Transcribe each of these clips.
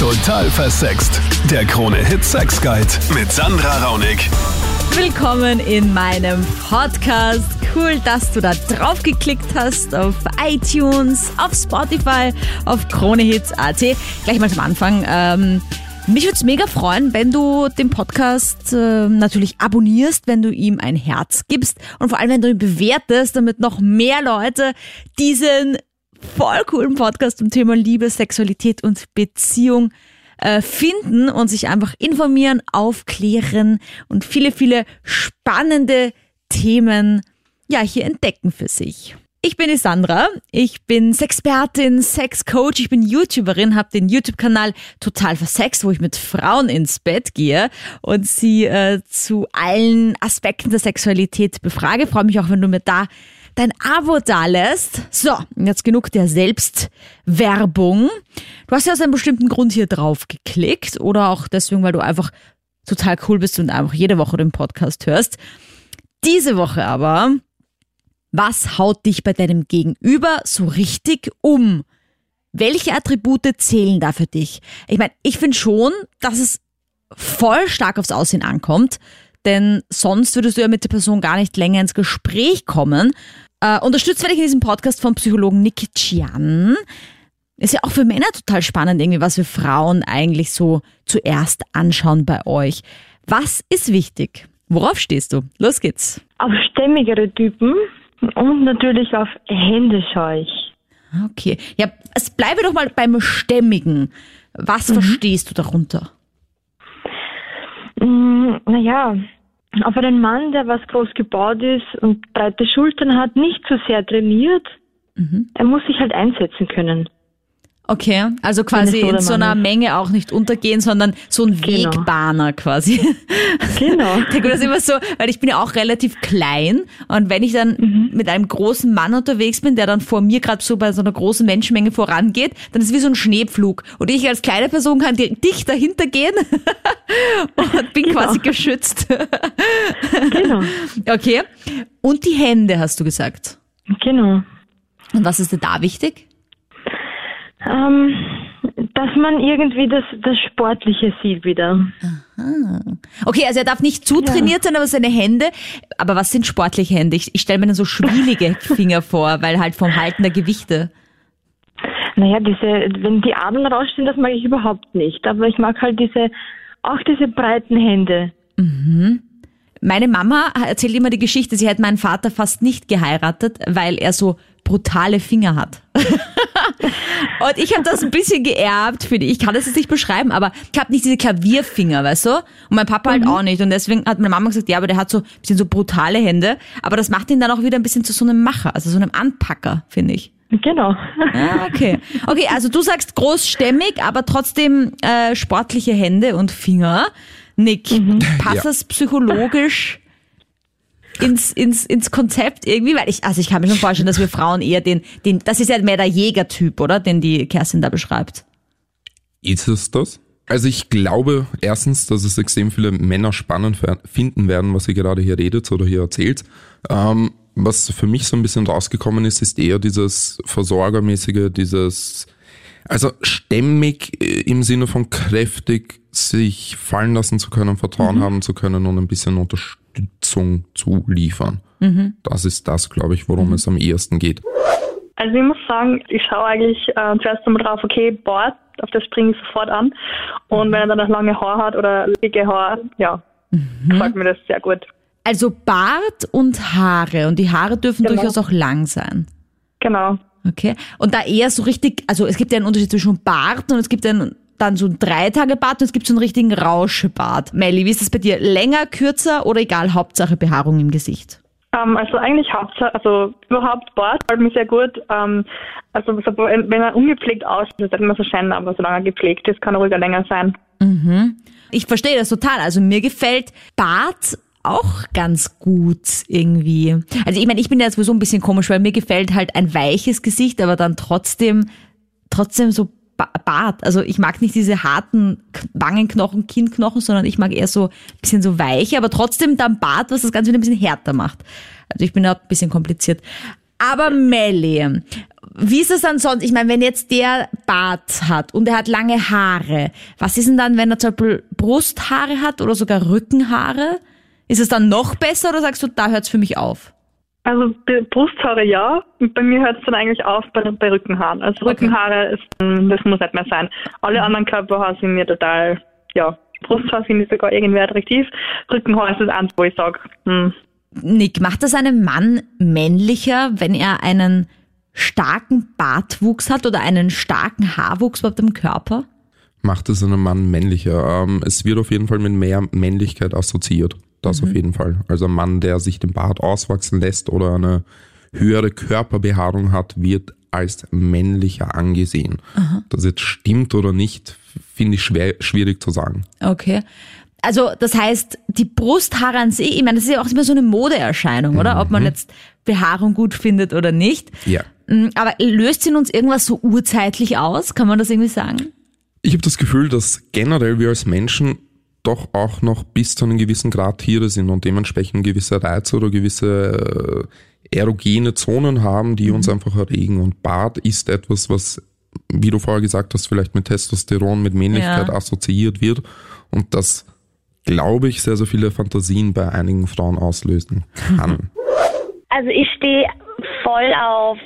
Total versext. Der Krone-Hit Sex Guide mit Sandra Raunig. Willkommen in meinem Podcast. Cool, dass du da drauf geklickt hast auf iTunes, auf Spotify, auf KroneHits.at. Gleich mal zum Anfang. Ähm, mich würde es mega freuen, wenn du den Podcast äh, natürlich abonnierst, wenn du ihm ein Herz gibst und vor allem, wenn du ihn bewertest, damit noch mehr Leute diesen voll coolen Podcast zum Thema Liebe, Sexualität und Beziehung äh, finden und sich einfach informieren, aufklären und viele, viele spannende Themen ja hier entdecken für sich. Ich bin die Sandra, ich bin Sexpertin, Sexcoach, ich bin YouTuberin, habe den YouTube-Kanal Total Versext, wo ich mit Frauen ins Bett gehe und sie äh, zu allen Aspekten der Sexualität befrage. Freue mich auch, wenn du mir da dein Abo dalässt. So, jetzt genug der Selbstwerbung. Du hast ja aus einem bestimmten Grund hier drauf geklickt oder auch deswegen, weil du einfach total cool bist und einfach jede Woche den Podcast hörst. Diese Woche aber, was haut dich bei deinem Gegenüber so richtig um? Welche Attribute zählen da für dich? Ich meine, ich finde schon, dass es voll stark aufs Aussehen ankommt, denn sonst würdest du ja mit der Person gar nicht länger ins Gespräch kommen. Äh, unterstützt werde ich in diesem Podcast vom Psychologen Nick Chian. Ist ja auch für Männer total spannend, irgendwie, was wir Frauen eigentlich so zuerst anschauen bei euch. Was ist wichtig? Worauf stehst du? Los geht's. Auf stämmigere Typen und natürlich auf Hände schaue ich. Okay. Ja, es bleibe doch mal beim Stämmigen. Was mhm. verstehst du darunter? Mm, naja, auf einen Mann, der was groß gebaut ist und breite Schultern hat, nicht so sehr trainiert. Mhm. Er muss sich halt einsetzen können. Okay, also quasi in so einer Menge auch nicht untergehen, sondern so ein genau. Wegbahner quasi. Genau. Ich das immer so, weil ich bin ja auch relativ klein und wenn ich dann mhm. mit einem großen Mann unterwegs bin, der dann vor mir gerade so bei so einer großen Menschenmenge vorangeht, dann ist es wie so ein Schneepflug. Und ich als kleine Person kann dicht dahinter gehen und bin genau. quasi geschützt. genau. Okay. Und die Hände hast du gesagt. Genau. Und was ist dir da wichtig? Ähm, dass man irgendwie das, das Sportliche sieht wieder. Aha. Okay, also er darf nicht zu trainiert ja. sein, aber seine Hände. Aber was sind sportliche Hände? Ich, ich stelle mir dann so schwielige Finger vor, weil halt vom Halten der Gewichte. Naja, diese, wenn die Adern rausstehen, das mag ich überhaupt nicht. Aber ich mag halt diese, auch diese breiten Hände. Mhm. Meine Mama erzählt immer die Geschichte, sie hat meinen Vater fast nicht geheiratet, weil er so brutale Finger hat. und ich habe das ein bisschen geerbt, finde ich. Ich kann das jetzt nicht beschreiben, aber ich habe nicht diese Klavierfinger, weißt du? Und mein Papa halt mhm. auch nicht. Und deswegen hat meine Mama gesagt, ja, aber der hat so ein bisschen so brutale Hände. Aber das macht ihn dann auch wieder ein bisschen zu so einem Macher, also so einem Anpacker, finde ich. Genau. Ah, okay. Okay, also du sagst großstämmig, aber trotzdem äh, sportliche Hände und Finger. Nick, mhm. passt ja. das psychologisch ins, ins, ins Konzept irgendwie? Weil ich, also ich kann mir schon vorstellen, dass wir Frauen eher den, den, das ist ja mehr der Jägertyp, oder? Den die Kerstin da beschreibt. Ist es das? Also ich glaube erstens, dass es extrem viele Männer spannend finden werden, was ihr gerade hier redet oder hier erzählt. Ähm, was für mich so ein bisschen rausgekommen ist, ist eher dieses Versorgermäßige, dieses, also stämmig äh, im Sinne von kräftig sich fallen lassen zu können, Vertrauen mhm. haben zu können und ein bisschen Unterstützung Unterstützung zu liefern. Mhm. Das ist das, glaube ich, worum mhm. es am ehesten geht. Also ich muss sagen, ich schaue eigentlich äh, zuerst einmal drauf, okay, Bart, auf das springe ich sofort an. Und mhm. wenn er dann noch lange Haar hat oder dicke Haar, ja, mhm. gefällt mir das sehr gut. Also Bart und Haare. Und die Haare dürfen genau. durchaus auch lang sein. Genau. Okay. Und da eher so richtig, also es gibt ja einen Unterschied zwischen Bart und es gibt einen dann so ein Drei-Tage-Bad und es gibt so einen richtigen Rauschebad. Melli, wie ist das bei dir? Länger, kürzer oder egal, Hauptsache Behaarung im Gesicht? Um, ähm, also eigentlich Hauptsache, also überhaupt Bart gefällt mir sehr gut. Um, ähm, also wenn er ungepflegt aussieht, ist das immer so schön, aber solange er gepflegt ist, kann er ruhiger länger sein. Mhm. Ich verstehe das total. Also mir gefällt Bart auch ganz gut irgendwie. Also ich meine, ich bin ja sowieso ein bisschen komisch, weil mir gefällt halt ein weiches Gesicht, aber dann trotzdem, trotzdem so Bart. Also ich mag nicht diese harten Wangenknochen, Kinnknochen, sondern ich mag eher so ein bisschen so weiche, aber trotzdem dann Bart, was das Ganze wieder ein bisschen härter macht. Also ich bin da ein bisschen kompliziert. Aber Melly, Wie ist es dann sonst? Ich meine, wenn jetzt der Bart hat und er hat lange Haare, was ist denn dann, wenn er zum Beispiel Brusthaare hat oder sogar Rückenhaare? Ist es dann noch besser oder sagst du, da hört es für mich auf? Also Brusthaare ja, bei mir hört es dann eigentlich auf bei, bei Rückenhaaren. Also Okay. Rückenhaare, ist, mm, das muss nicht mehr sein. Alle anderen Körperhaare sind mir total, ja, Brusthaare sind mir sogar irgendwie attraktiv. Rückenhaar ist das eins, wo ich sage, hm, Nick, macht das einen Mann männlicher, wenn er einen starken Bartwuchs hat oder einen starken Haarwuchs überhaupt am Körper? Macht es einen Mann männlicher? Ähm, es wird auf jeden Fall mit mehr Männlichkeit assoziiert. Das auf jeden Fall. Also ein Mann, der sich den Bart auswachsen lässt oder eine höhere Körperbehaarung hat, wird als männlicher angesehen. Das jetzt stimmt oder nicht, finde ich schwer, schwierig zu sagen. Okay. Also das heißt, die Brusthaare an sich, ich meine, das ist ja auch immer so eine Modeerscheinung, oder? Ob man jetzt Behaarung gut findet oder nicht. Ja. Mm, Aber löst sie in uns irgendwas so urzeitlich aus? Kann man das irgendwie sagen? Ich habe das Gefühl, dass generell wir als Menschen doch auch noch bis zu einem gewissen Grad Tiere sind und dementsprechend gewisse Reize oder gewisse äh, erogene Zonen haben, die uns einfach erregen. Und Bart ist etwas, was, wie du vorher gesagt hast, vielleicht mit Testosteron, mit Männlichkeit Ja. assoziiert wird und das, glaube ich, sehr, sehr viele Fantasien bei einigen Frauen auslösen kann. Also ich stehe voll auf.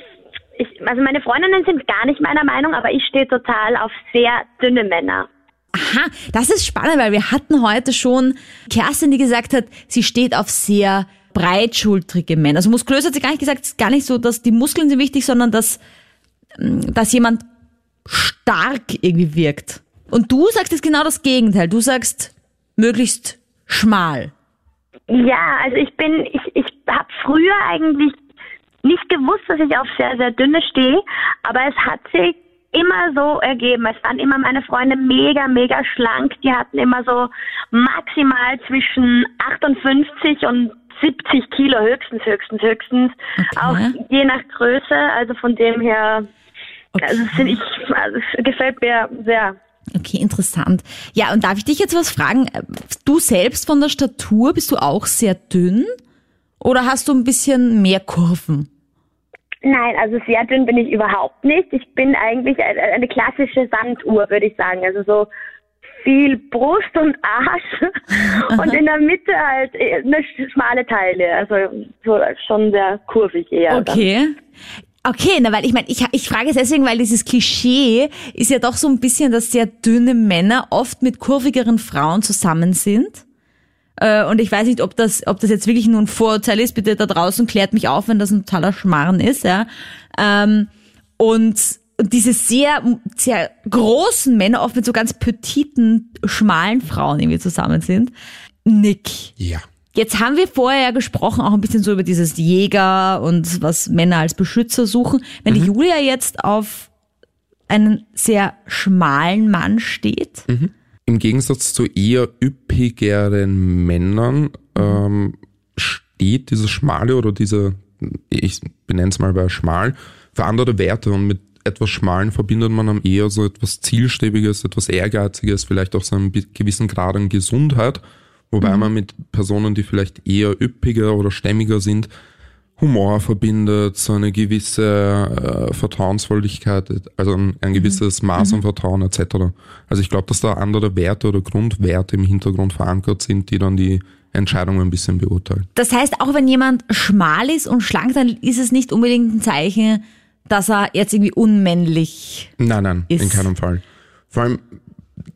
Ich, also meine Freundinnen sind gar nicht meiner Meinung, aber ich stehe total auf sehr dünne Männer. Aha, das ist spannend, weil wir hatten heute schon Kerstin, die gesagt hat, sie steht auf sehr breitschultrige Männer. Also muskulös hat sie gar nicht gesagt, es ist gar nicht so, dass die Muskeln sind wichtig, sondern dass, mm, dass jemand stark irgendwie wirkt. Und du sagst jetzt genau das Gegenteil. Du sagst möglichst schmal. Ja, also ich bin, ich, ich habe früher eigentlich nicht gewusst, dass ich auf sehr, sehr dünne stehe, aber es hat sich immer so ergeben. Es waren immer meine Freunde mega, mega schlank. Die hatten immer so maximal zwischen 58 und 70 Kilo höchstens, höchstens, höchstens. Okay. Auch je nach Größe. Also von dem her, also es sind ich, also gefällt mir sehr. Okay, interessant. Ja, und darf ich dich jetzt was fragen? Du selbst von der Statur, bist du auch sehr dünn? Oder hast du ein bisschen mehr Kurven? Nein, also sehr dünn bin ich überhaupt nicht. Ich bin eigentlich eine klassische Sanduhr, würde ich sagen. Also so viel Brust und Arsch und in der Mitte halt äh, eine schmale Teile. Also so schon sehr kurvig eher. Okay. Okay, na, weil ich meine, ich, ich frage es deswegen, weil dieses Klischee ist ja doch so ein bisschen, dass sehr dünne Männer oft mit kurvigeren Frauen zusammen sind. Äh, Und ich weiß nicht, ob das, ob das jetzt wirklich nur ein Vorurteil ist. Bitte da draußen klärt mich auf, wenn das ein totaler Schmarrn ist, ja. Ähm, Und diese sehr, sehr großen Männer oft mit so ganz petiten, schmalen Frauen irgendwie zusammen sind. Nick, Ja. Jetzt haben wir vorher ja gesprochen, auch ein bisschen so über dieses Jäger und was Männer als Beschützer suchen. Wenn die Julia jetzt auf einen sehr schmalen Mann steht, Im Gegensatz zu eher üppigeren Männern ähm, steht dieses Schmale oder diese, ich benenne es mal bei schmal, für andere Werte und mit etwas Schmalen verbindet man am eher so etwas Zielstrebiges, etwas Ehrgeiziges, vielleicht auch so einen gewissen Grad an Gesundheit, wobei man mit Personen, die vielleicht eher üppiger oder stämmiger sind, Humor verbindet, so eine gewisse äh, Vertrauensvolligkeit, also ein, ein gewisses Maß an Vertrauen etc. Also ich glaube, dass da andere Werte oder Grundwerte im Hintergrund verankert sind, die dann die Entscheidung ein bisschen beurteilen. das heißt, auch wenn jemand schmal ist und schlank, dann ist es nicht unbedingt ein Zeichen, dass er jetzt irgendwie unmännlich Nein, nein, in Ist- keinem Fall. Vor allem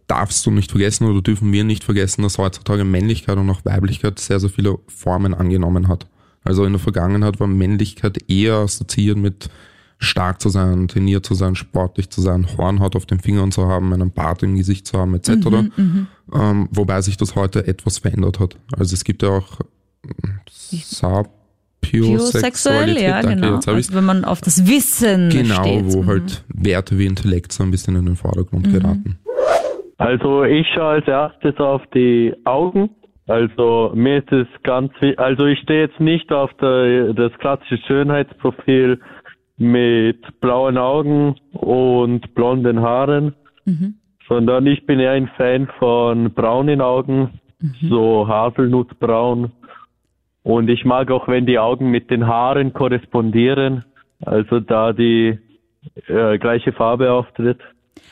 darfst du nicht vergessen oder dürfen wir nicht vergessen, dass heutzutage Männlichkeit und auch Weiblichkeit sehr, sehr viele Formen angenommen hat. Also in der Vergangenheit war Männlichkeit eher assoziiert mit stark zu sein, trainiert zu sein, sportlich zu sein, Hornhaut auf den Fingern zu haben, einen Bart im Gesicht zu haben, etc. ähm, wobei sich das heute etwas verändert hat. Also es gibt ja auch Sapiosexualität, ja, danke, genau. Also wenn man auf das Wissen Genau, steht. wo Mhm. halt Werte wie Intellekt so ein bisschen in den Vordergrund geraten. Also ich schaue als erstes auf die Augen. Also mir ist es ganz also ich stehe jetzt nicht auf der, das klassische Schönheitsprofil mit blauen Augen und blonden Haaren, sondern ich bin eher ein Fan von braunen Augen, so Haselnussbraun. Und ich mag auch, wenn die Augen mit den Haaren korrespondieren, also da die äh, gleiche Farbe auftritt.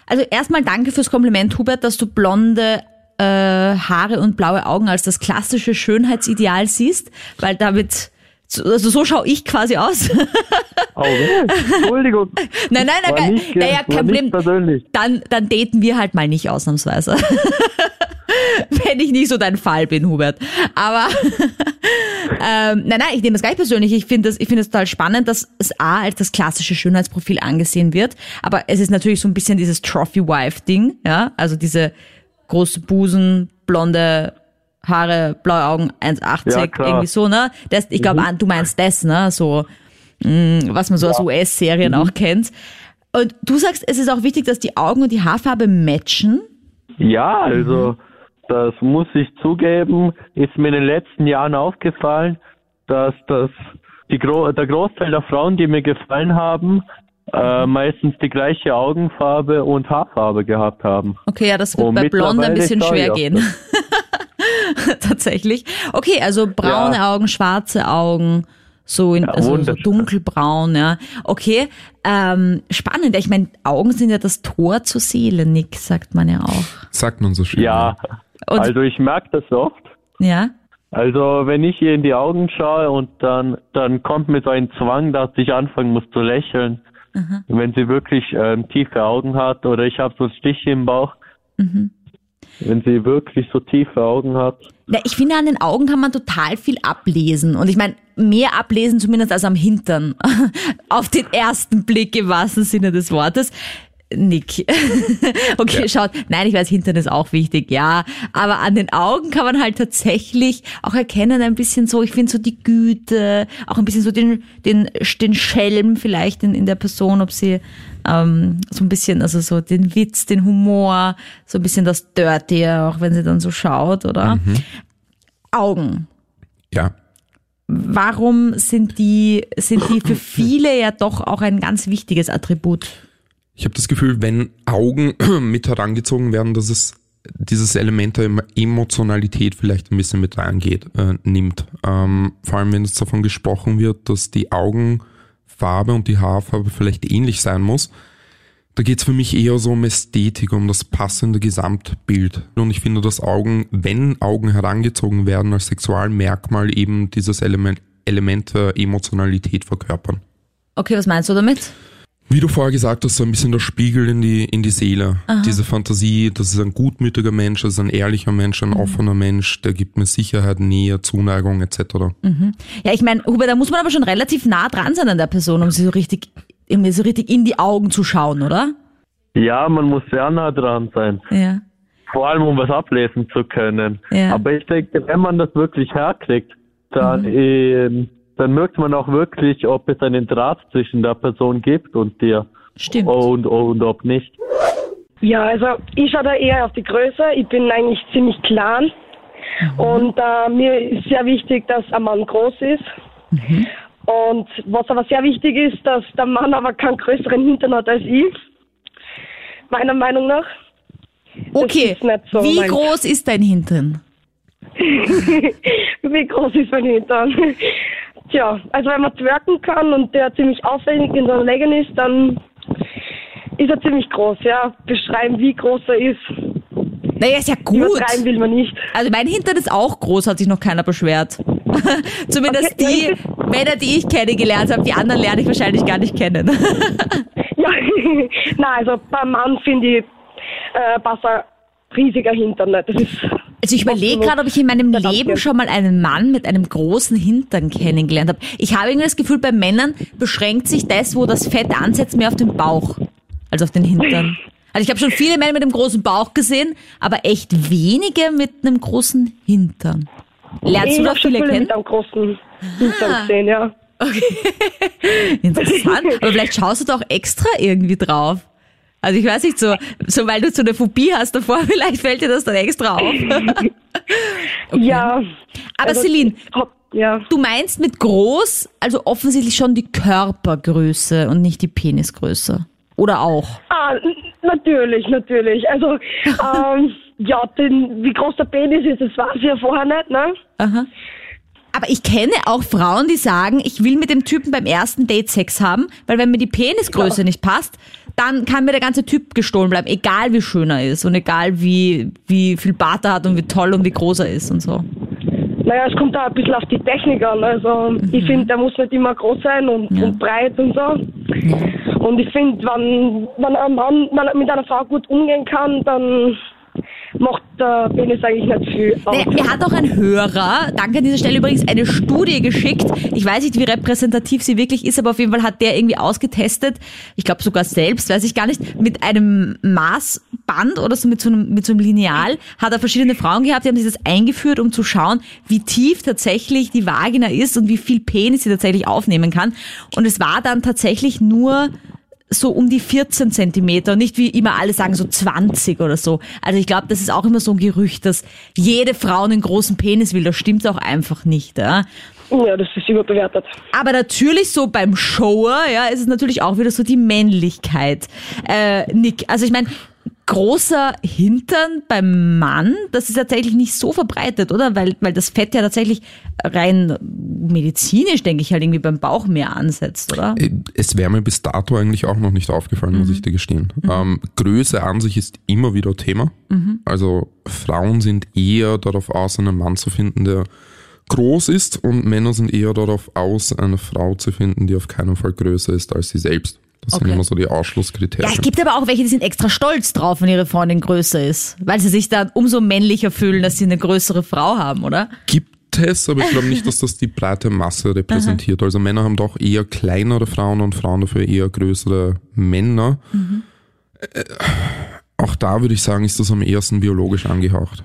Also erstmal danke fürs Kompliment, Hubert, dass du blonde äh, Haare und blaue Augen als das klassische Schönheitsideal siehst, weil damit so- also so schaue ich quasi aus. Oh, Entschuldigung. nein, nein, nein, kein, nicht, naja, kein Problem. persönlich. Dann, dann daten wir halt mal nicht ausnahmsweise. Wenn ich nicht so dein Fall bin, Hubert. Aber ähm, nein, nein, ich nehme das gar nicht persönlich. Ich finde das, ich finde es total spannend, dass es A als das klassische Schönheitsprofil angesehen wird. Aber es ist natürlich so ein bisschen dieses Trophy-Wife-Ding, ja. Also diese große Busen, blonde Haare, blaue Augen, 1,80, Ja, irgendwie so, ne? Das, ich glaube, du meinst das, ne? So, mh, was man so aus US-Serien auch kennt. Und du sagst, es ist auch wichtig, dass die Augen und die Haarfarbe matchen. Ja, also das muss ich zugeben, ist mir in den letzten Jahren aufgefallen, dass das die Gro der Großteil der Frauen, die mir gefallen haben, äh, meistens die gleiche Augenfarbe und Haarfarbe gehabt haben. Okay, ja, das wird Und bei Blonden ein bisschen schwer gehen. Tatsächlich. Okay, also braune Ja. Augen, schwarze Augen, so in Ja, also so dunkelbraun, ja. Okay, ähm, spannend. Ich meine, Augen sind ja das Tor zur Seele, Nick, sagt man ja auch. Sagt man so schön. Ja, Und- also ich merke das oft. Ja. Also wenn ich ihr in die Augen schaue und dann dann kommt mir so ein Zwang, dass ich anfangen muss zu lächeln, wenn sie wirklich ähm, tiefe Augen hat oder ich habe so Stiche im Bauch. Wenn sie wirklich so tiefe Augen hat. Na, ich finde, an den Augen kann man total viel ablesen. Und ich meine, mehr ablesen zumindest als am Hintern. Auf den ersten Blick im wahrsten Sinne des Wortes. Nick. okay, schaut. Nein, ich weiß, Hintern ist auch wichtig, ja. Aber an den Augen kann man halt tatsächlich auch erkennen, ein bisschen so, ich finde so die Güte, auch ein bisschen so den, den, den Schelm vielleicht in, in der Person, ob sie ähm, so ein bisschen, also so den Witz, den Humor, so ein bisschen das Dirty, auch wenn sie dann so schaut, oder? Augen. Ja. Warum sind die, sind die für viele ja doch auch ein ganz wichtiges Attribut? Ich habe das Gefühl, wenn Augen mit herangezogen werden, dass es dieses Element der Em- Emotionalität vielleicht ein bisschen mit reingeht, äh, nimmt. Ähm, vor allem, wenn es davon gesprochen wird, dass die Augenfarbe und die Haarfarbe vielleicht ähnlich sein muss. Da geht's für mich eher so um Ästhetik, um das passende Gesamtbild. Und ich finde, dass Augen, wenn Augen herangezogen werden als Sexualmerkmal, eben dieses Element, Element der Emotionalität verkörpern. Okay, was meinst du damit? Wie du vorher gesagt hast, so ein bisschen der Spiegel in die, in die Seele. Diese Fantasie, das ist ein gutmütiger Mensch, das ist ein ehrlicher Mensch, ein offener Mensch, der gibt mir Sicherheit, Nähe, Zuneigung etc. Ja, ich meine, Hubert, da muss man aber schon relativ nah dran sein an der Person, um sie so richtig, irgendwie so richtig in die Augen zu schauen, oder? Ja, man muss sehr nah dran sein. Ja. Vor allem, um was ablesen zu können. Ja. Aber ich denke, wenn man das wirklich herkriegt, dann, ähm, dann merkt man auch wirklich, ob es einen Draht zwischen der Person gibt und dir. Stimmt. Und, und ob nicht. Ja, also ich schaue da eher auf die Größe. Ich bin eigentlich ziemlich klein. Und äh, mir ist sehr wichtig, dass ein Mann groß ist. Und was aber sehr wichtig ist, dass der Mann aber keinen größeren Hintern hat als ich. Meiner Meinung nach. Okay, ist nicht so wie meins. groß ist dein Hintern? Wie groß ist mein Hintern? Tja, also wenn man twerken kann und der ziemlich aufwendig in der Legen ist, dann ist er ziemlich groß, ja. Beschreiben, wie groß er ist. Naja, ist ja gut. Übertreiben will man nicht. Also mein Hintern ist auch groß, hat sich noch keiner beschwert. Zumindest Okay, die Männer, die ich kennengelernt habe, die anderen lerne ich wahrscheinlich gar nicht kennen. Ja, nein, also beim Mann finde ich, äh, passt ein riesiger Hintern nicht. Das ist Also ich überlege gerade, ob ich in meinem Leben schon mal einen Mann mit einem großen Hintern kennengelernt habe. Ich habe irgendwie das Gefühl, bei Männern beschränkt sich das, wo das Fett ansetzt, mehr auf den Bauch als auf den Hintern. Also ich habe schon viele Männer mit einem großen Bauch gesehen, aber echt wenige mit einem großen Hintern. Lernst du da schon viele viele kennen? mit einem großen Hintern gesehen, ja. Interessant. Aber vielleicht schaust du da auch extra irgendwie drauf. Also ich weiß nicht, so, so weil du so eine Phobie hast davor, vielleicht fällt dir das dann extra auf. Ja. Aber also, Celine, Ja. du meinst mit groß, also offensichtlich schon die Körpergröße und nicht die Penisgröße. Oder auch? Ah, natürlich, natürlich. Also, ähm, ja, den, wie groß der Penis ist, das weiß ich ja vorher nicht, ne? Aha. Aber ich kenne auch Frauen, die sagen, ich will mit dem Typen beim ersten Date Sex haben, weil wenn mir die Penisgröße nicht passt, dann kann mir der ganze Typ gestohlen bleiben, egal wie schön er ist und egal wie, wie viel Bart er hat und wie toll und wie groß er ist und so. Naja, es kommt auch ein bisschen auf die Technik an. Also ich finde, der muss nicht immer groß sein und, Ja. und breit und so. Und ich finde, wenn, wenn ein Mann wenn mit einer Frau gut umgehen kann, dann macht der Penis eigentlich nicht viel aus. Nee, mir hat auch ein Hörer, danke an dieser Stelle übrigens, eine Studie geschickt. Ich weiß nicht, wie repräsentativ sie wirklich ist, aber auf jeden Fall hat der irgendwie ausgetestet, ich glaube sogar selbst, weiß ich gar nicht, mit einem Maßband oder so mit so einem, mit so einem Lineal, hat er verschiedene Frauen gehabt, die haben sich das eingeführt, um zu schauen, wie tief tatsächlich die Vagina ist und wie viel Penis sie tatsächlich aufnehmen kann. Und es war dann tatsächlich nur so um die 14 Zentimeter und nicht wie immer alle sagen so 20 oder so. Also ich glaube, das ist auch immer so ein Gerücht, dass jede Frau einen großen Penis will. Das stimmt auch einfach nicht. Ja? Ja, das ist überbewertet. Aber natürlich so beim Shower, ja, ist es natürlich auch wieder so die Männlichkeit. Äh, Nick, also ich meine, großer Hintern beim Mann, das ist tatsächlich nicht so verbreitet, oder? Weil, weil das Fett ja tatsächlich rein medizinisch, denke ich, halt irgendwie beim Bauch mehr ansetzt, oder? Äh, Es wäre mir bis dato eigentlich auch noch nicht aufgefallen, muss ich dir gestehen. Ähm, Größe an sich ist immer wieder Thema. Also Frauen sind eher darauf aus, einen Mann zu finden, der groß ist und Männer sind eher darauf aus, eine Frau zu finden, die auf keinen Fall größer ist als sie selbst. Das sind Okay. immer so die Ja, Ausschlusskriterien. es gibt aber auch welche, die sind extra stolz drauf, wenn ihre Freundin größer ist, weil sie sich dann umso männlicher fühlen, dass sie eine größere Frau haben, oder? Gibt es, aber ich glaube nicht, dass das die breite Masse repräsentiert. Also Männer haben doch eher kleinere Frauen und Frauen dafür eher größere Männer. Äh, Auch da würde ich sagen, ist das am ehesten biologisch angehaucht.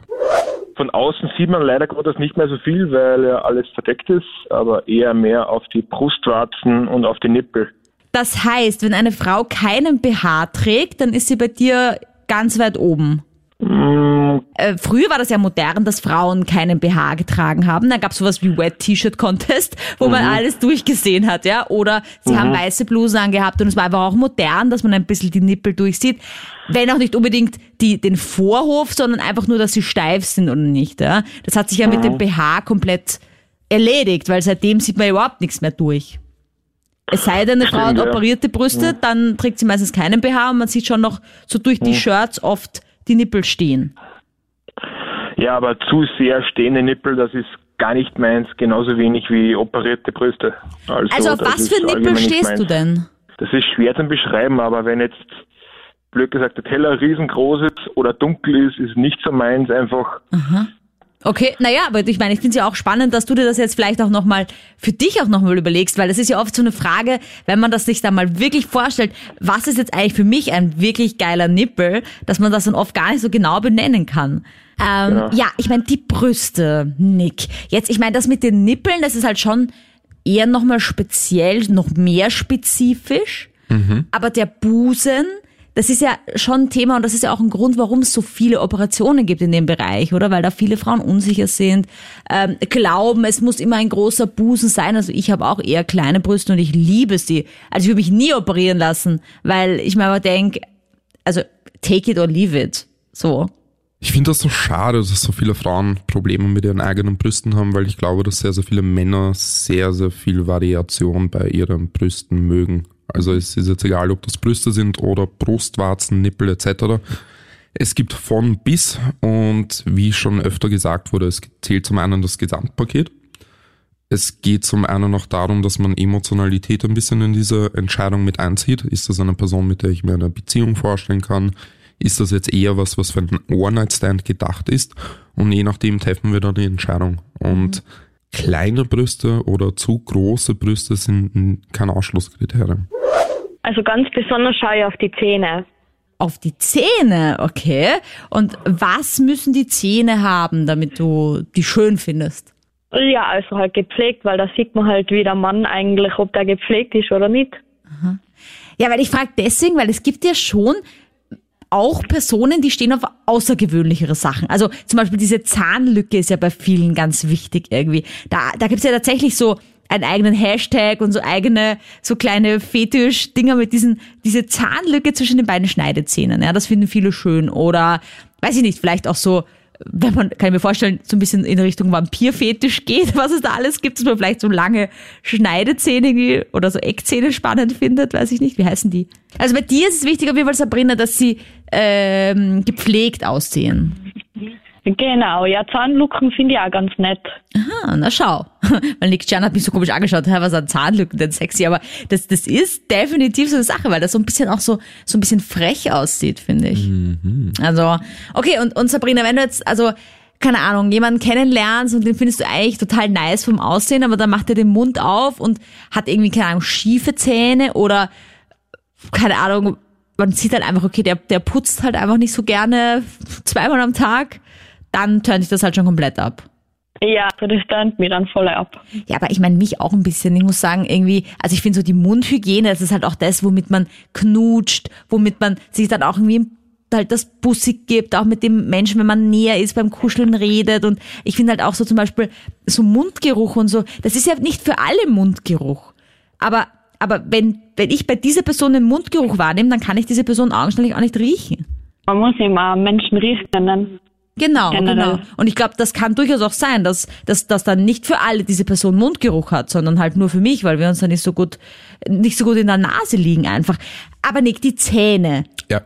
Von außen sieht man leider Gottes nicht mehr so viel, weil ja alles verdeckt ist, aber eher mehr auf die Brustwarzen und auf die Nippel. Das heißt, wenn eine Frau keinen BH trägt, dann ist sie bei dir ganz weit oben. Äh, früher war das ja modern, dass Frauen keinen BH getragen haben. Dann gab es sowas wie Wet T-Shirt Contest, wo man alles durchgesehen hat, ja. Oder sie haben weiße Blusen angehabt und es war einfach auch modern, dass man ein bisschen die Nippel durchsieht. Wenn auch nicht unbedingt die, den Vorhof, sondern einfach nur, dass sie steif sind oder nicht, ja. Das hat sich ja mit dem BH komplett erledigt, weil seitdem sieht man überhaupt nichts mehr durch. Es sei denn, eine Frau hat Stimmt, ja. operierte Brüste, dann trägt sie meistens keinen BH und man sieht schon noch so durch die Shirts oft die Nippel stehen. Ja, aber zu sehr stehende Nippel, das ist gar nicht meins, genauso wenig wie operierte Brüste. Also auf das was für Nippel stehst du denn? Das ist schwer zu beschreiben, aber wenn jetzt, blöd gesagt, der Teller riesengroß ist oder dunkel ist, ist nicht so meins einfach. Okay, naja, aber ich meine, ich finde es ja auch spannend, dass du dir das jetzt vielleicht auch nochmal für dich auch nochmal überlegst, weil das ist ja oft so eine Frage, wenn man das sich dann mal wirklich vorstellt, was ist jetzt eigentlich für mich ein wirklich geiler Nippel, dass man das dann oft gar nicht so genau benennen kann. Ähm, Ja, ich meine, die Brüste, Nick. Jetzt, ich meine, das mit den Nippeln, das ist halt schon eher nochmal speziell, noch mehr spezifisch. Aber der Busen, das ist ja schon ein Thema und das ist ja auch ein Grund, warum es so viele Operationen gibt in dem Bereich, oder? Weil da viele Frauen unsicher sind, ähm, glauben, es muss immer ein großer Busen sein. Also ich habe auch eher kleine Brüste und ich liebe sie. Also ich würde mich nie operieren lassen, weil ich mir aber denke, also take it or leave it. So. Ich finde das so schade, dass so viele Frauen Probleme mit ihren eigenen Brüsten haben, weil ich glaube, dass sehr, sehr viele Männer sehr, sehr viel Variation bei ihren Brüsten mögen. Also es ist jetzt egal, ob das Brüste sind oder Brustwarzen, Nippel etc. Es gibt von bis und wie schon öfter gesagt wurde, es zählt zum einen das Gesamtpaket. Es geht zum einen noch darum, dass man Emotionalität ein bisschen in diese Entscheidung mit einzieht. Ist das eine Person, mit der ich mir eine Beziehung vorstellen kann? Ist das jetzt eher was, was für einen One-Night-Stand gedacht ist? Und je nachdem treffen wir dann die Entscheidung. Und kleine Brüste oder zu große Brüste sind kein Ausschlusskriterium. Also ganz besonders schaue ich auf die Zähne. Auf die Zähne, okay. Und was müssen die Zähne haben, damit du die schön findest? Ja, also halt gepflegt, weil da sieht man halt, wie der Mann eigentlich, ob der gepflegt ist oder nicht. Ja, weil ich frage deswegen, weil es gibt ja schon auch Personen, die stehen auf außergewöhnlichere Sachen. Also zum Beispiel diese Zahnlücke ist ja bei vielen ganz wichtig irgendwie. Da, da gibt's ja tatsächlich so einen eigenen Hashtag und so eigene, so kleine Fetisch-Dinger mit diesen, diese Zahnlücke zwischen den beiden Schneidezähnen. Ja, das finden viele schön. Oder, weiß ich nicht, vielleicht auch so wenn man, kann ich mir vorstellen, so ein bisschen in Richtung Vampirfetisch geht, was es da alles gibt, dass man vielleicht so lange Schneidezähne oder so Eckzähne spannend findet, weiß ich nicht, wie heißen die? Also bei dir ist es wichtig auf jeden Fall, Sabrina, dass sie ähm, gepflegt aussehen. Genau, ja, Zahnlücken finde ich auch ganz nett. Aha, na schau. Weil Nick Chan hat mich so komisch angeschaut, was sind Zahnlücken denn sexy, aber das, das ist definitiv so eine Sache, weil das so ein bisschen auch so, so ein bisschen frech aussieht, finde ich. Mhm. Also, okay, und, und Sabrina, wenn du jetzt, also, keine Ahnung, jemanden kennenlernst und den findest du eigentlich total nice vom Aussehen, aber dann macht er den Mund auf und hat irgendwie, keine Ahnung, schiefe Zähne oder, keine Ahnung, man sieht halt einfach, okay, der, der putzt halt einfach nicht so gerne zweimal am Tag dann turnt ich das halt schon komplett ab. Ja, das turnt mir dann voll ab. Ja, aber ich meine mich auch ein bisschen. Ich muss sagen, irgendwie, also ich finde so die Mundhygiene, das ist halt auch das, womit man knutscht, womit man sich dann auch irgendwie halt das Bussig gibt, auch mit dem Menschen, wenn man näher ist, beim Kuscheln redet. Und ich finde halt auch so zum Beispiel so Mundgeruch und so, das ist ja nicht für alle Mundgeruch. Aber, aber wenn, wenn ich bei dieser Person den Mundgeruch wahrnehme, dann kann ich diese Person augenscheinlich auch nicht riechen. Man muss immer Menschen riechen können. Genau, Generell. genau. Und ich glaube, das kann durchaus auch sein, dass, dass, dass dann nicht für alle diese Person Mundgeruch hat, sondern halt nur für mich, weil wir uns dann nicht so gut, nicht so gut in der Nase liegen einfach. Aber Nick, die Zähne. Ja.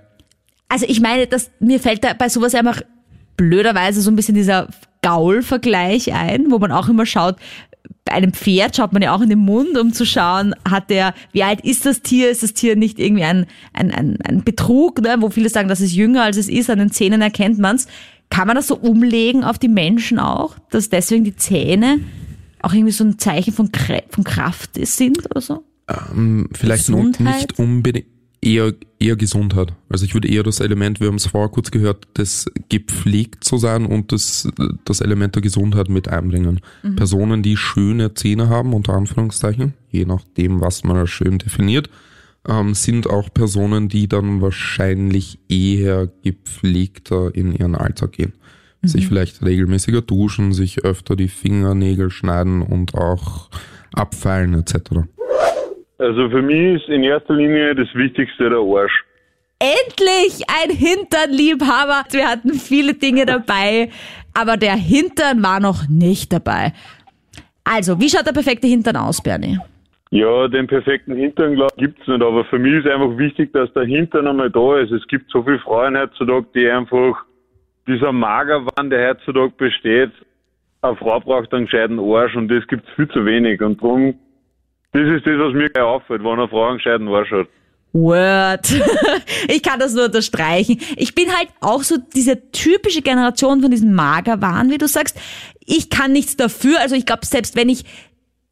Also ich meine, dass mir fällt da bei sowas einfach blöderweise so ein bisschen dieser Gaul-Vergleich ein, wo man auch immer schaut, bei einem Pferd schaut man ja auch in den Mund, um zu schauen, hat der, wie alt ist das Tier? Ist das Tier nicht irgendwie ein, ein, ein, ein Betrug, ne? wo viele sagen, das ist jünger als es ist, an den Zähnen erkennt man's. Kann man das so umlegen auf die Menschen auch, dass deswegen die Zähne auch irgendwie so ein Zeichen von, von Kraft sind oder so? Ähm, vielleicht nicht unbedingt eher, eher Gesundheit. Also ich würde eher das Element, wir haben es vorher kurz gehört, das gepflegt zu sein und das, das Element der Gesundheit mit einbringen. Mhm. Personen, die schöne Zähne haben, unter Anführungszeichen, je nachdem, was man als schön definiert, ähm, sind auch Personen, die dann wahrscheinlich eher gepflegter in ihren Alltag gehen. Mhm. Sich vielleicht regelmäßiger duschen, sich öfter die Fingernägel schneiden und auch abfeilen etc. Also für mich ist in erster Linie das Wichtigste der Arsch. Endlich ein Hinternliebhaber. Wir hatten viele Dinge dabei, aber der Hintern war noch nicht dabei. Also, wie schaut der perfekte Hintern aus, Bernie? Ja, den perfekten Hintern gibt es nicht, aber für mich ist einfach wichtig, dass der Hintern einmal da ist. Es gibt so viele Frauen heutzutage, die einfach dieser Magerwahn, der heutzutage besteht, eine Frau braucht einen gescheiten Arsch und das gibt es viel zu wenig. Und darum, das ist das, was mir gleich auffällt, wenn eine Frau einen gescheiten Arsch hat. Word. Ich kann das nur unterstreichen. Ich bin halt auch so diese typische Generation von diesem Magerwahn, wie du sagst. Ich kann nichts dafür. Also ich glaube, selbst wenn ich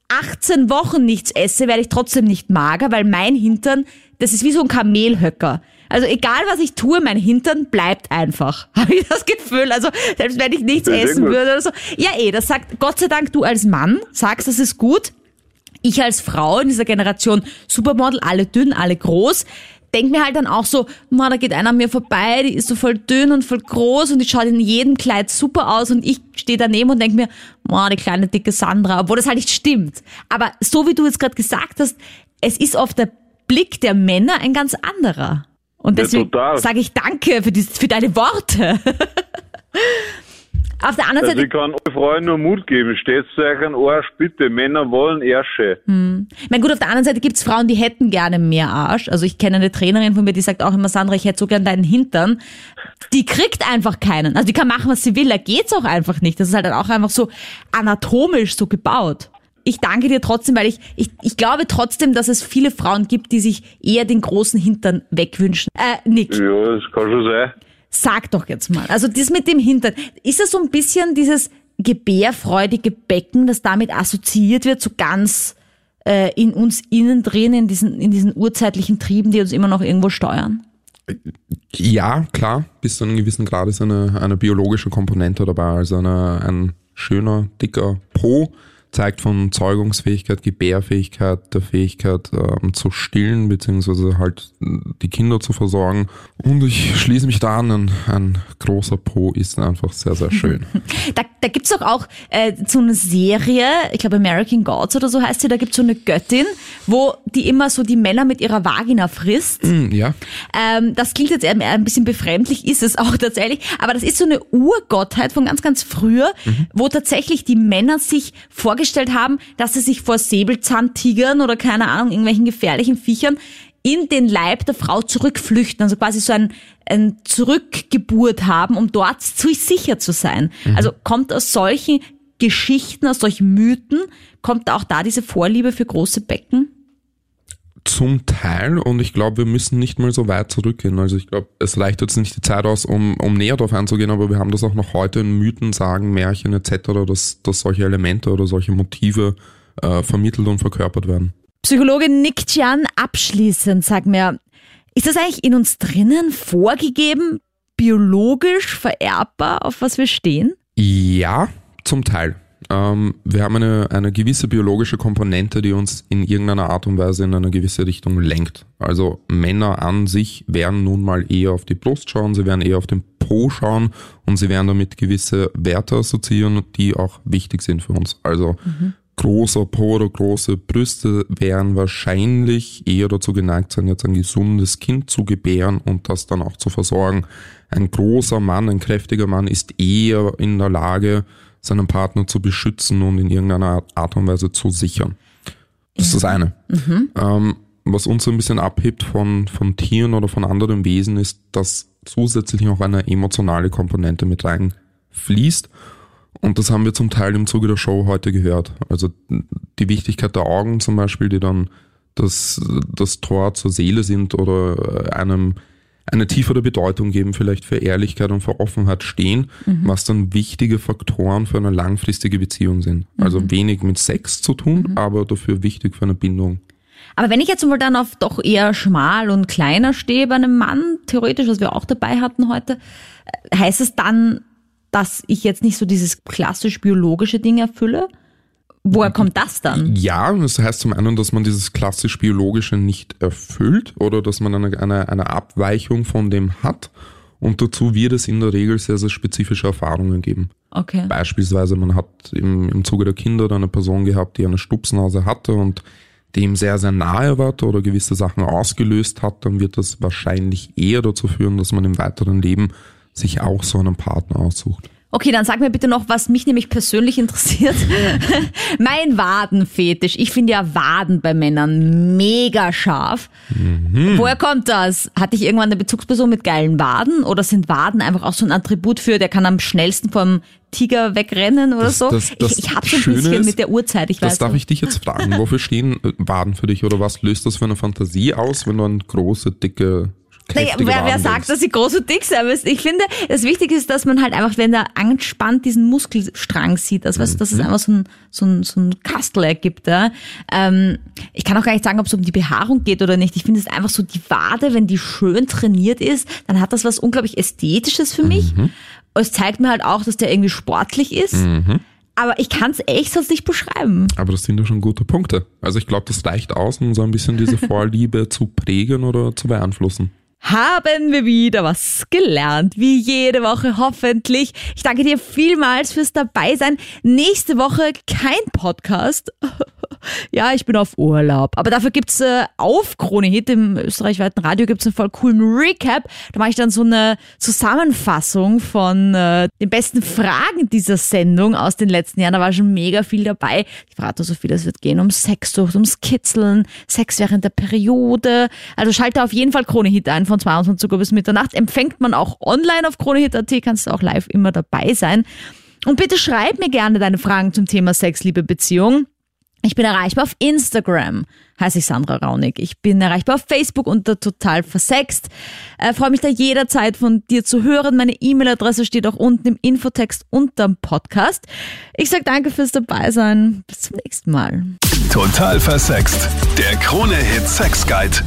18 Wochen nichts esse, werde ich trotzdem nicht mager, weil mein Hintern, das ist wie so ein Kamelhöcker. Also egal was ich tue, mein Hintern bleibt einfach. Habe ich das Gefühl. Also selbst wenn ich nichts essen würde oder so. Ja eh, das sagt Gott sei Dank du als Mann, sagst, das ist gut. Ich als Frau in dieser Generation Supermodel, alle dünn, alle groß, denke mir halt dann auch so, man, da geht einer an mir vorbei, die ist so voll dünn und voll groß und die schaut in jedem Kleid super aus und ich stehe daneben und denke mir, man, die kleine dicke Sandra, obwohl das halt nicht stimmt. Aber so wie du jetzt gerade gesagt hast, es ist oft der Blick der Männer ein ganz anderer. Und deswegen ja, sage ich danke für, die, für deine Worte. Auf der anderen also Seite. Ich kann euch Frauen nur Mut geben. Steht euch ein Arsch, bitte. Männer wollen Ärsche. Hm. Ich meine, gut, auf der anderen Seite gibt's Frauen, die hätten gerne mehr Arsch. Also ich kenne eine Trainerin von mir, die sagt auch immer, Sandra, ich hätte so gern deinen Hintern. Die kriegt einfach keinen. Also die kann machen, was sie will. Da geht's auch einfach nicht. Das ist halt auch einfach so anatomisch so gebaut ich danke dir trotzdem, weil ich, ich, ich glaube trotzdem, dass es viele Frauen gibt, die sich eher den großen Hintern wegwünschen. Äh, Nick. Ja, das kann schon sein. Sag doch jetzt mal. Also das mit dem Hintern. Ist das so ein bisschen dieses gebärfreudige Becken, das damit assoziiert wird, so ganz äh, in uns innen drin, in diesen, in diesen urzeitlichen Trieben, die uns immer noch irgendwo steuern? Ja, klar, bis zu einem gewissen Grad ist eine, eine biologische Komponente dabei, also eine, ein schöner, dicker Po zeigt von Zeugungsfähigkeit, Gebärfähigkeit, der Fähigkeit ähm, zu stillen, beziehungsweise halt die Kinder zu versorgen. Und ich schließe mich da an, ein, ein großer Po ist einfach sehr, sehr schön. Da, da gibt's doch auch äh, so eine Serie, ich glaube American Gods oder so heißt sie, da gibt's so eine Göttin, wo die immer so die Männer mit ihrer Vagina frisst. Mm, ja. Ähm, das klingt jetzt eher ein bisschen befremdlich, ist es auch tatsächlich, aber das ist so eine Urgottheit von ganz, ganz früher, wo tatsächlich die Männer sich vorgestellt haben, dass sie sich vor Säbelzahntigern oder keine Ahnung, irgendwelchen gefährlichen Viechern in den Leib der Frau zurückflüchten, also quasi so ein, ein Zurückgeburt haben, um dort zu sicher zu sein. Also kommt aus solchen Geschichten, aus solchen Mythen, kommt auch da diese Vorliebe für große Becken? Zum Teil und ich glaube, wir müssen nicht mal so weit zurückgehen. Also ich glaube, es reicht jetzt nicht die Zeit aus, um, um näher darauf einzugehen, aber wir haben das auch noch heute in Mythen, Sagen, Märchen etc., dass, dass solche Elemente oder solche Motive äh, vermittelt und verkörpert werden. Psychologe Nick Chan, abschließend, sag mir, ist das eigentlich in uns drinnen vorgegeben, biologisch vererbbar, auf was wir stehen? Ja, zum Teil. Ähm, wir haben eine, eine gewisse biologische Komponente, die uns in irgendeiner Art und Weise in eine gewisse Richtung lenkt. Also Männer an sich werden nun mal eher auf die Brust schauen, sie werden eher auf den Po schauen und sie werden damit gewisse Werte assoziieren, die auch wichtig sind für uns. Also großer Po oder große Brüste wären wahrscheinlich eher dazu geneigt sein, jetzt ein gesundes Kind zu gebären und das dann auch zu versorgen. Ein großer Mann, ein kräftiger Mann ist eher in der Lage, seinen Partner zu beschützen und in irgendeiner Art und Weise zu sichern. Das ist das eine. Ähm, was uns so ein bisschen abhebt von, von Tieren oder von anderen Wesen ist, dass zusätzlich noch eine emotionale Komponente mit reinfließt. Und das haben wir zum Teil im Zuge der Show heute gehört. Also die Wichtigkeit der Augen zum Beispiel, die dann das, das Tor zur Seele sind oder einem eine tiefere Bedeutung geben, vielleicht für Ehrlichkeit und für Offenheit stehen, was dann wichtige Faktoren für eine langfristige Beziehung sind. Also wenig mit Sex zu tun, aber dafür wichtig für eine Bindung. Aber wenn ich jetzt mal dann auf doch eher schmal und kleiner stehe bei einem Mann, theoretisch, was wir auch dabei hatten heute, äh, heißt es dann, dass ich jetzt nicht so dieses klassisch biologische Ding erfülle? Woher kommt das dann? Ja, das heißt zum einen, dass man dieses klassisch biologische nicht erfüllt oder dass man eine, eine, eine Abweichung von dem hat. Und dazu wird es in der Regel sehr, sehr spezifische Erfahrungen geben. Okay. Beispielsweise, man hat im, im Zuge der Kinder eine Person gehabt, die eine Stupsnase hatte und dem sehr, sehr nahe war oder gewisse Sachen ausgelöst hat, dann wird das wahrscheinlich eher dazu führen, dass man im weiteren Leben sich auch so einen Partner aussucht. Okay, dann sag mir bitte noch, was mich nämlich persönlich interessiert. mein Wadenfetisch. Ich finde ja Waden bei Männern mega scharf. Woher kommt das? Hatte ich irgendwann eine Bezugsperson mit geilen Waden oder sind Waden einfach auch so ein Attribut für, der kann am schnellsten vom Tiger wegrennen oder Das- so? das- das ich ich habe so ein Schöne bisschen ist, mit der Uhrzeit, ich Das weiß darf nicht. ich dich jetzt fragen. Wofür stehen äh, Waden für dich oder was löst das für eine Fantasie aus, wenn du an große, dicke, Naja, wer, wer sagt, dass sie groß und dick sein müssen? Ich finde, das Wichtige ist, dass man halt einfach, wenn er angespannt diesen Muskelstrang sieht, also weißt du, dass Mhm. es einfach so ein, so ein, so ein Kastel ergibt. Ja? Ähm, ich kann auch gar nicht sagen, ob es um die Behaarung geht oder nicht. Ich finde es einfach so, die Wade, wenn die schön trainiert ist, dann hat das was unglaublich Ästhetisches für mich. Mhm. Es zeigt mir halt auch, dass der irgendwie sportlich ist. Aber ich kann es echt sonst nicht beschreiben. Aber das sind ja schon gute Punkte. Also ich glaube, das reicht aus, um so ein bisschen diese Vorliebe zu prägen oder zu beeinflussen. Haben wir wieder was gelernt, wie jede Woche hoffentlich. Ich danke dir vielmals fürs Dabeisein. Nächste Woche kein Podcast. Ja, ich bin auf Urlaub. Aber dafür gibt's äh, auf Krone Hit im österreichweiten Radio gibt's einen voll coolen Recap. Da mache ich dann so eine Zusammenfassung von äh, den besten Fragen dieser Sendung aus den letzten Jahren. Da war schon mega viel dabei. Ich verrate so viel, es wird gehen um Sexsucht, ums Kitzeln, Sex während der Periode. Also schalte auf jeden Fall Krone Hit ein von 22 Uhr bis Mitternacht. Empfängt man auch online auf kronehit.at, kannst du auch live immer dabei sein. Und bitte schreib mir gerne deine Fragen zum Thema Sex, Liebe, Beziehung. Ich bin erreichbar auf Instagram, heiße ich Sandra Raunig. Ich bin erreichbar auf Facebook unter total versext. Äh, Freue mich da jederzeit von dir zu hören. Meine E-Mail-Adresse steht auch unten im Infotext unterm Podcast. Ich sage danke fürs Dabeisein. Bis zum nächsten Mal. Total versext. Der Krone-Hit Sex Guide.